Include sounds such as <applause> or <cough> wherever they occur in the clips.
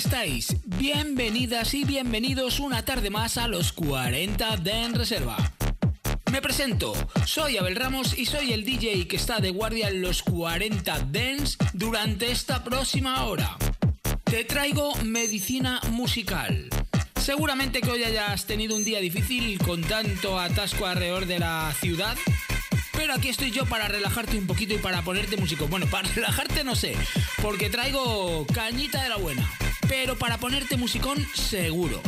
Estáis? Bienvenidas y bienvenidos una tarde más a los 40 de En Reserva. Me presento, soy Abel Ramos y soy el DJ que está de guardia en los 40 Dens durante esta próxima hora. Te traigo medicina musical. Seguramente que hoy hayas tenido un día difícil con tanto atasco alrededor de la ciudad pero aquí estoy yo para relajarte un poquito y para ponerte músico. Bueno, para <laughs> relajarte no sé, porque traigo cañita de la buena. Pero para ponerte musicón, seguro.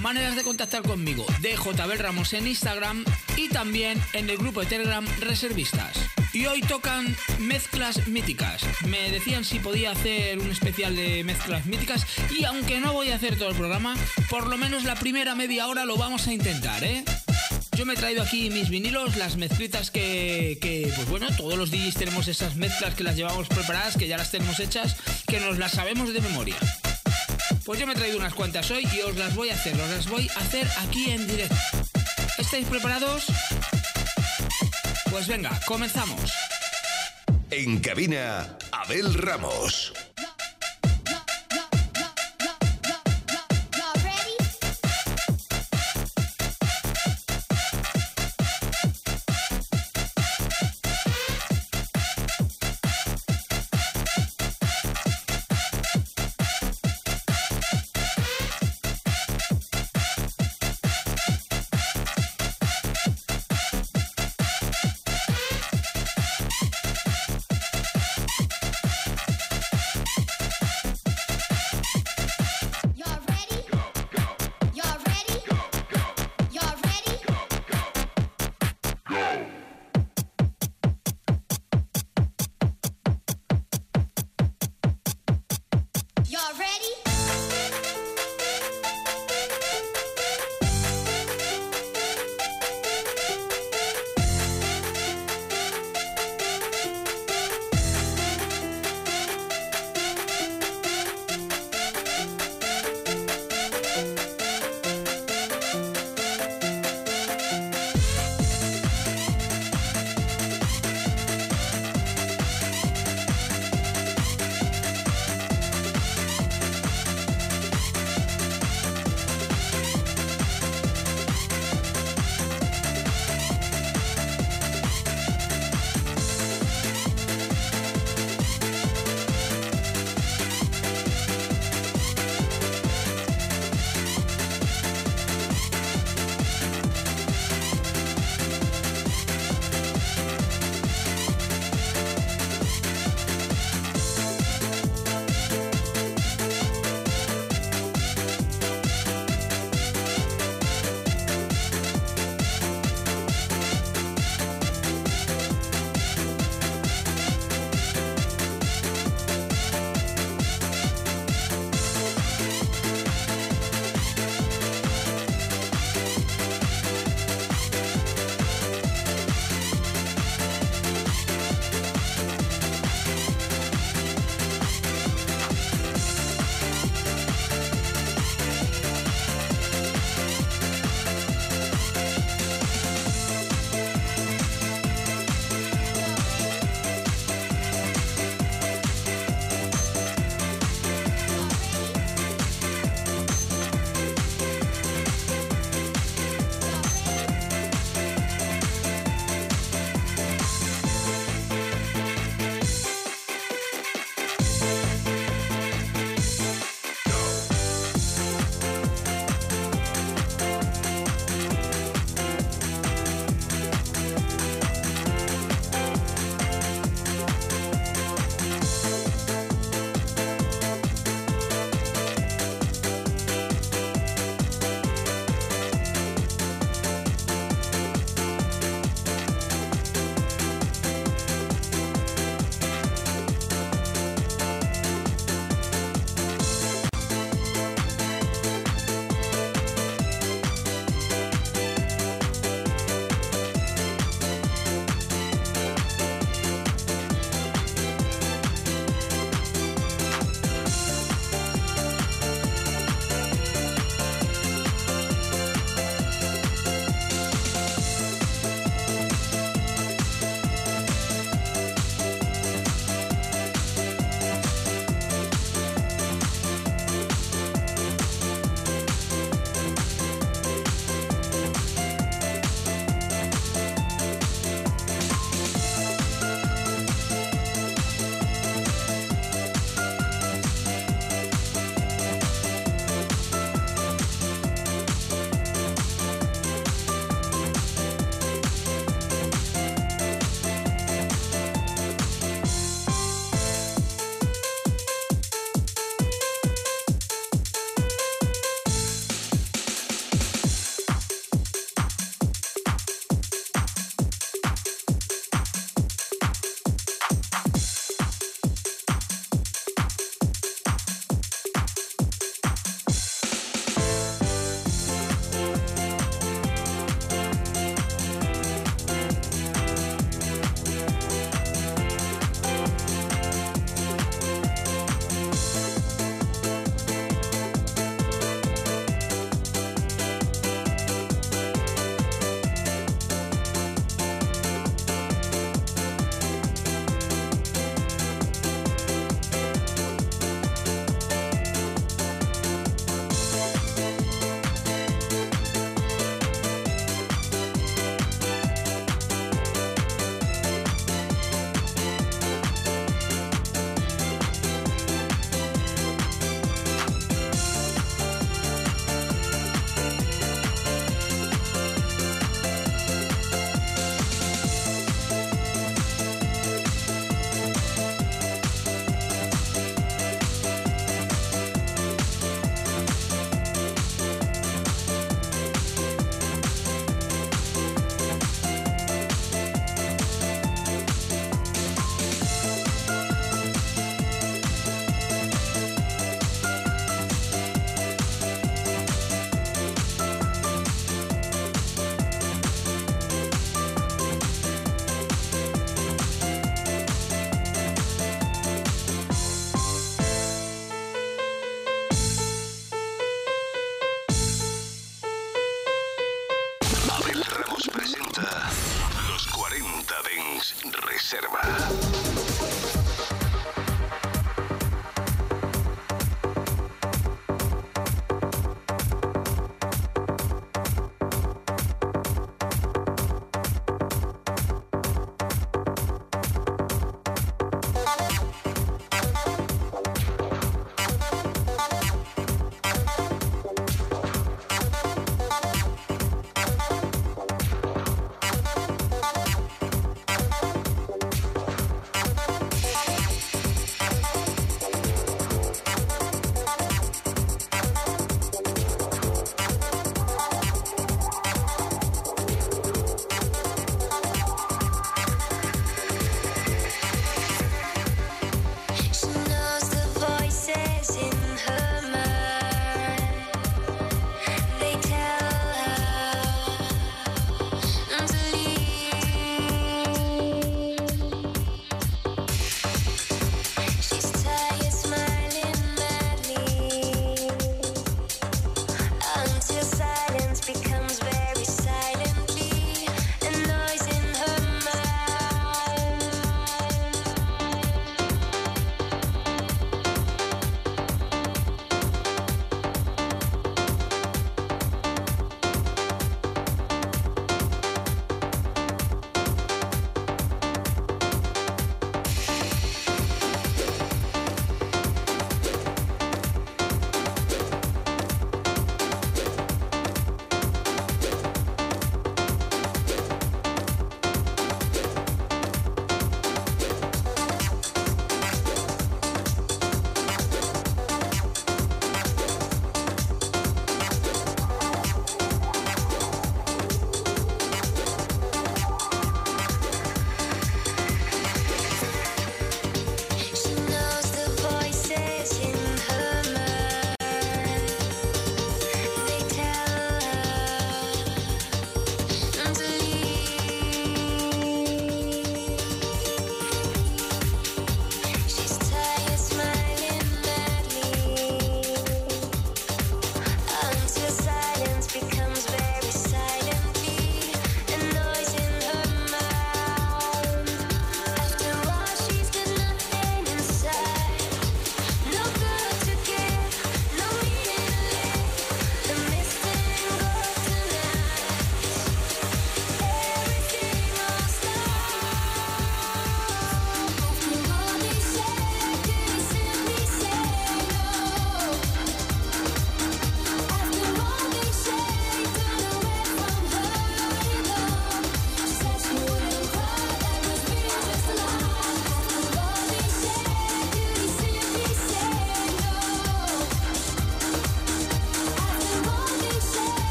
Maneras de contactar conmigo, JB Ramos en Instagram y también en el grupo de Telegram Reservistas. Y hoy tocan mezclas míticas. Me decían si podía hacer un especial de mezclas míticas y aunque no voy a hacer todo el programa, por lo menos la primera media hora lo vamos a intentar, ¿eh? Yo me he traído aquí mis vinilos, las mezclitas que, que, pues bueno, todos los DJs tenemos esas mezclas que las llevamos preparadas, que ya las tenemos hechas, que nos las sabemos de memoria. Pues yo me he traído unas cuantas hoy y os las voy a hacer, os las voy a hacer aquí en directo. ¿Estáis preparados? Pues venga, comenzamos. En cabina, Abel Ramos.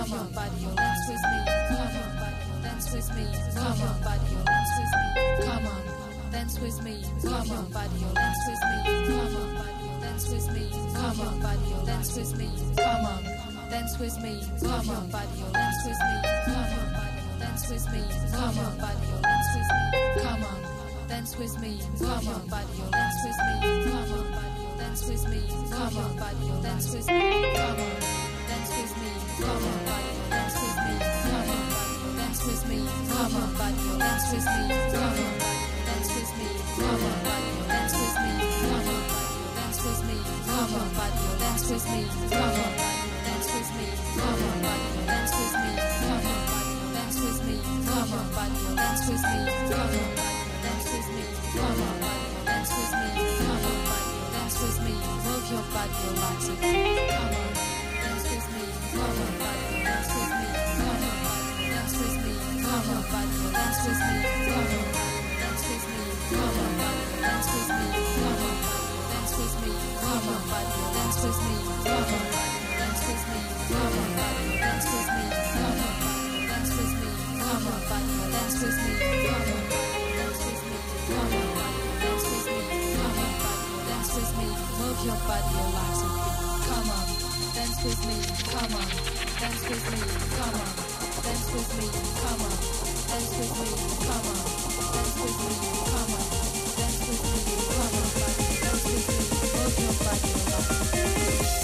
Come on, body, your dance with me. Come on, dance with me. Come on, body, your dance with me. Come on, dance with me. Come on, body, your dance with me. Come on, dance with me. Come on, body, your dance with me. Come on, dance with me. Come on, body, your dance with me. Come on, dance with me. Come on, body, your dance with me. Come on, dance with me. Come on, body, your dance with me. Come on, dance with me. Come on, body, your dance with me. Come on come on, dance with me, come on, dance with me, come on, dance with me, come on, dance with me, come on, dance with me, come on, dance with me, come on, dance with me, come on, dance with me, come on, dance with me, come on, dance with me, come on, dance with me, come on, dance with me, move your body, your body. dance with me, come on, dance with me, come on, dance with me, come on. Dance with come on, dance with come on, dance with.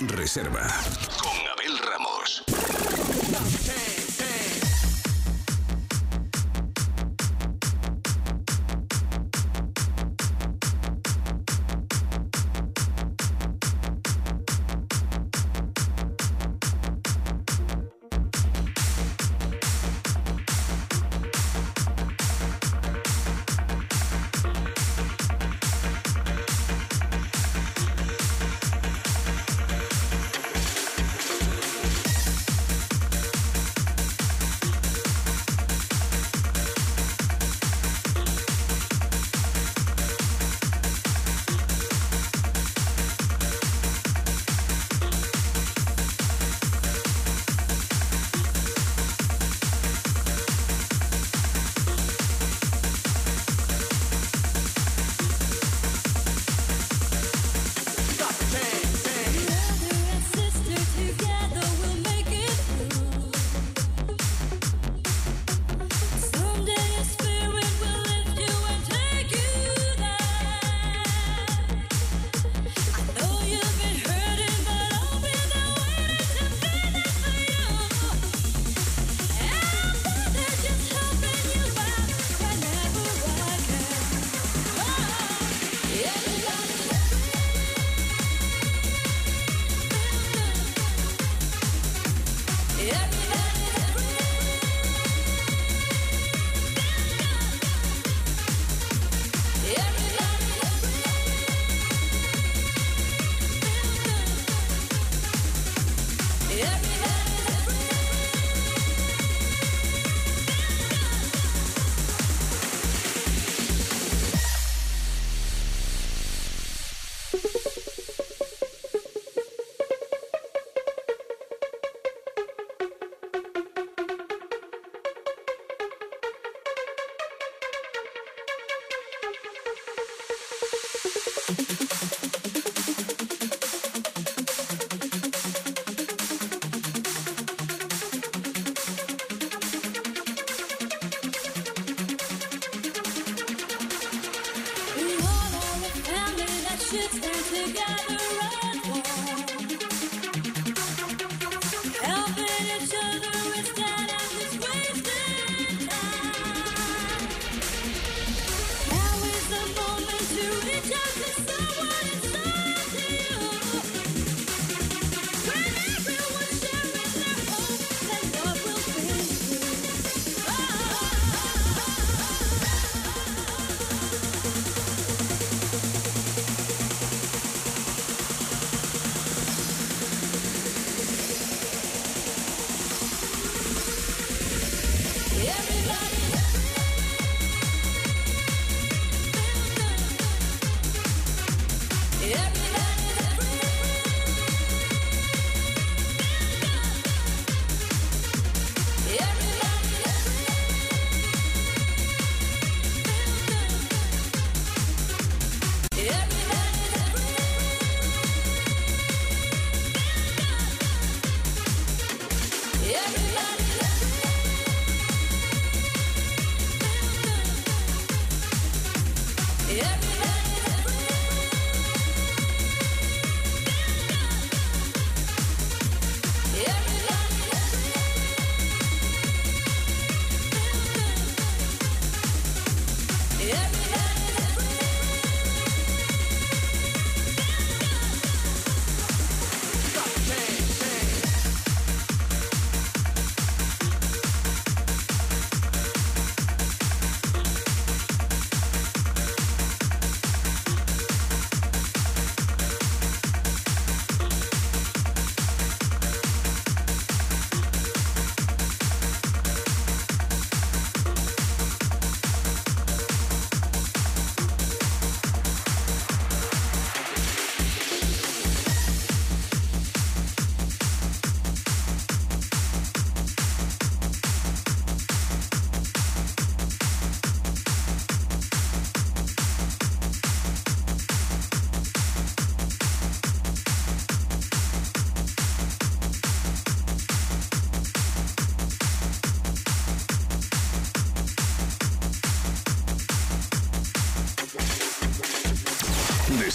Reserva.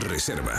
Reserva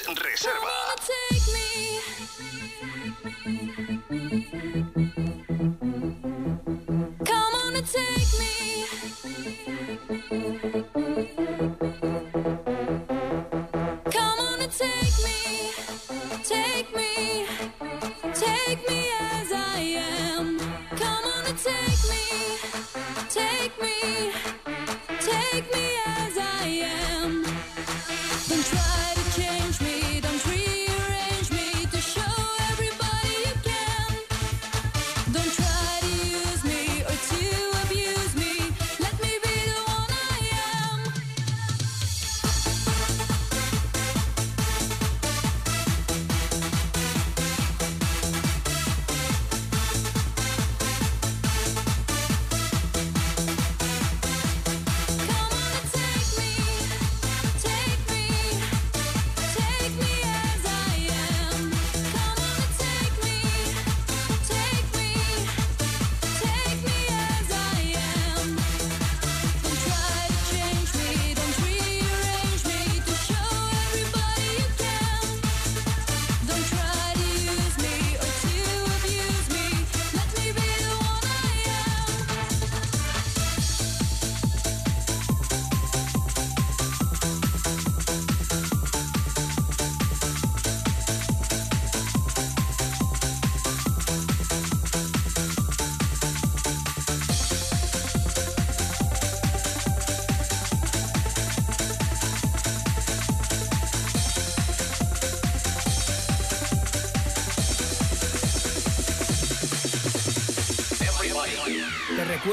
Reserva.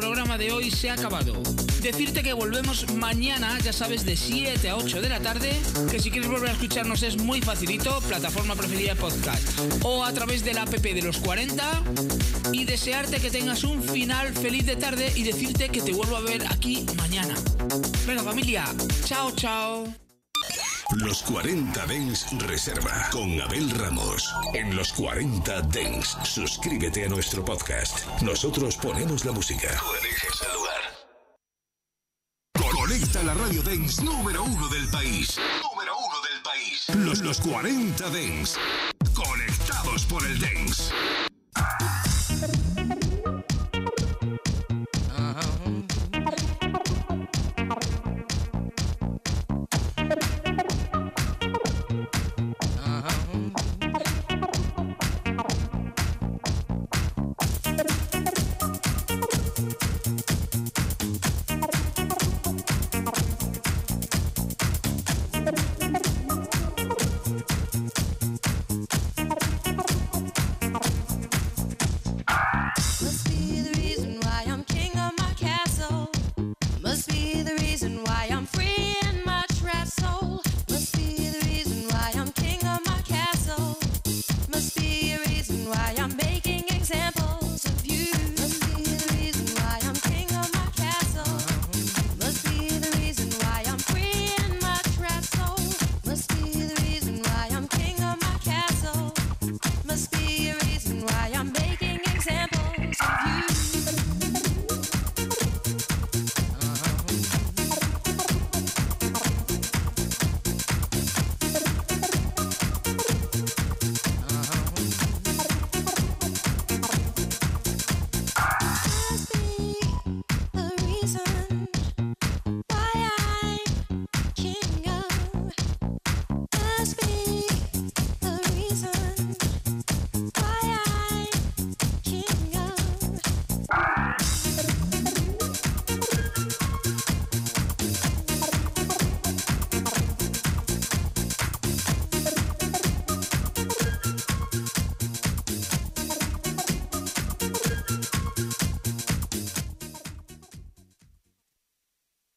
programa de hoy se ha acabado. Decirte que volvemos mañana, ya sabes, de 7 a 8 de la tarde, que si quieres volver a escucharnos es muy facilito, plataforma preferida podcast, o a través de la app de los 40, y desearte que tengas un final feliz de tarde y decirte que te vuelvo a ver aquí mañana. Venga familia, chao chao. Los 40 Dens Reserva con Abel Ramos. En los 40 Dens, suscríbete a nuestro podcast. Nosotros ponemos la música. Tú eliges el lugar. Conecta la radio Dens número uno del país. Número uno del país. Los, los 40 Dens. Conectados por el Dens.